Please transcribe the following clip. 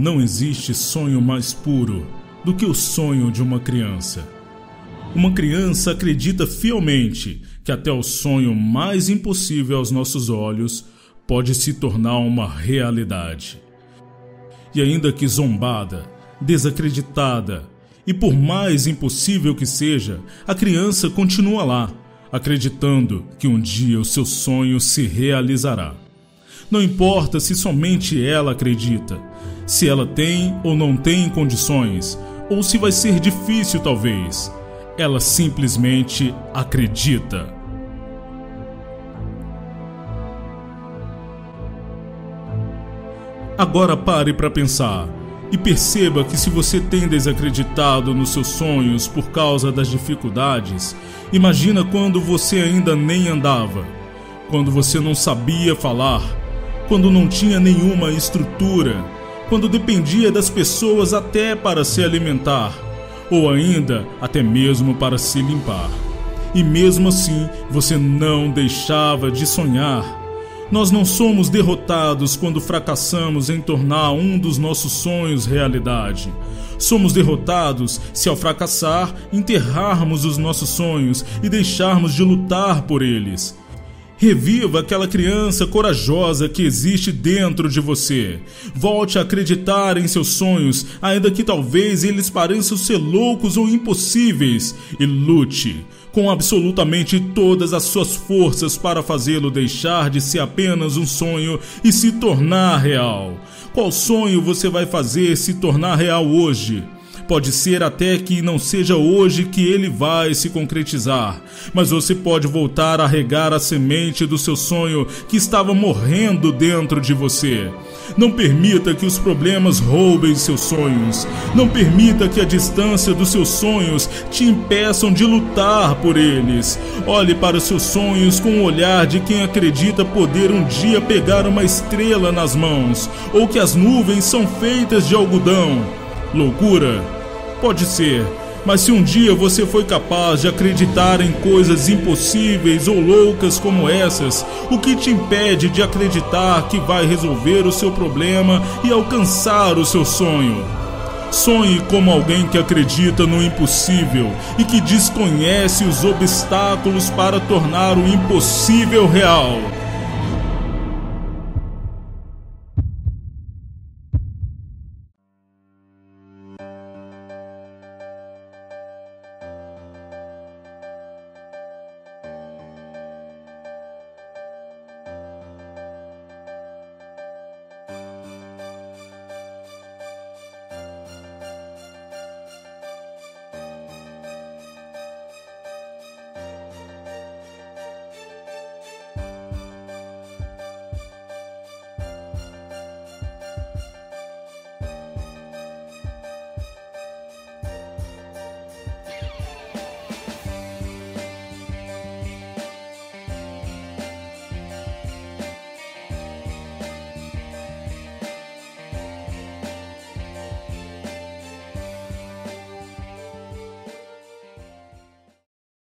Não existe sonho mais puro do que o sonho de uma criança. Uma criança acredita fielmente que até o sonho mais impossível aos nossos olhos pode se tornar uma realidade. E ainda que zombada, desacreditada, e por mais impossível que seja, a criança continua lá, acreditando que um dia o seu sonho se realizará. Não importa se somente ela acredita, se ela tem ou não tem condições, ou se vai ser difícil talvez. Ela simplesmente acredita. Agora pare para pensar e perceba que se você tem desacreditado nos seus sonhos por causa das dificuldades, imagina quando você ainda nem andava, quando você não sabia falar, quando não tinha nenhuma estrutura, quando dependia das pessoas até para se alimentar, ou ainda até mesmo para se limpar. E mesmo assim, você não deixava de sonhar nós não somos derrotados quando fracassamos em tornar um dos nossos sonhos realidade. Somos derrotados se, ao fracassar, enterrarmos os nossos sonhos e deixarmos de lutar por eles. Reviva aquela criança corajosa que existe dentro de você. Volte a acreditar em seus sonhos, ainda que talvez eles pareçam ser loucos ou impossíveis, e lute com absolutamente todas as suas forças para fazê-lo deixar de ser apenas um sonho e se tornar real. Qual sonho você vai fazer se tornar real hoje? Pode ser até que não seja hoje que ele vai se concretizar, mas você pode voltar a regar a semente do seu sonho que estava morrendo dentro de você. Não permita que os problemas roubem seus sonhos. Não permita que a distância dos seus sonhos te impeçam de lutar por eles. Olhe para os seus sonhos com o olhar de quem acredita poder um dia pegar uma estrela nas mãos, ou que as nuvens são feitas de algodão. Loucura? Pode ser, mas se um dia você foi capaz de acreditar em coisas impossíveis ou loucas como essas, o que te impede de acreditar que vai resolver o seu problema e alcançar o seu sonho? Sonhe como alguém que acredita no impossível e que desconhece os obstáculos para tornar o impossível real.